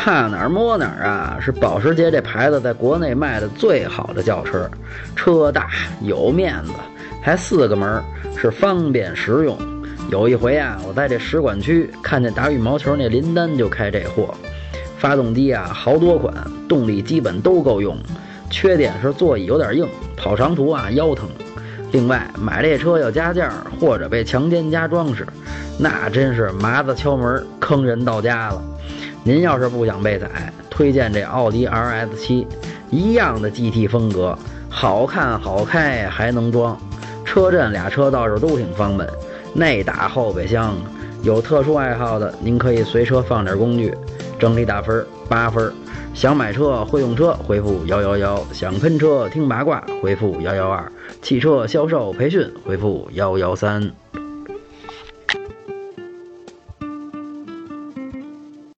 怕哪儿摸哪儿啊！是保时捷这牌子在国内卖的最好的轿车，车大有面子，还四个门，是方便实用。有一回啊，我在这使馆区看见打羽毛球那林丹就开这货，发动机啊好多款，动力基本都够用，缺点是座椅有点硬，跑长途啊腰疼。另外买这车要加价或者被强奸加装饰，那真是麻子敲门坑人到家了。您要是不想被宰，推荐这奥迪 RS7，一样的 GT 风格，好看好开还能装，车震俩车倒是都挺方便，内大后备箱。有特殊爱好的，您可以随车放点工具。整体打分八分。想买车会用车，回复幺幺幺；想喷车听八卦，回复幺幺二；汽车销售培训，回复幺幺三。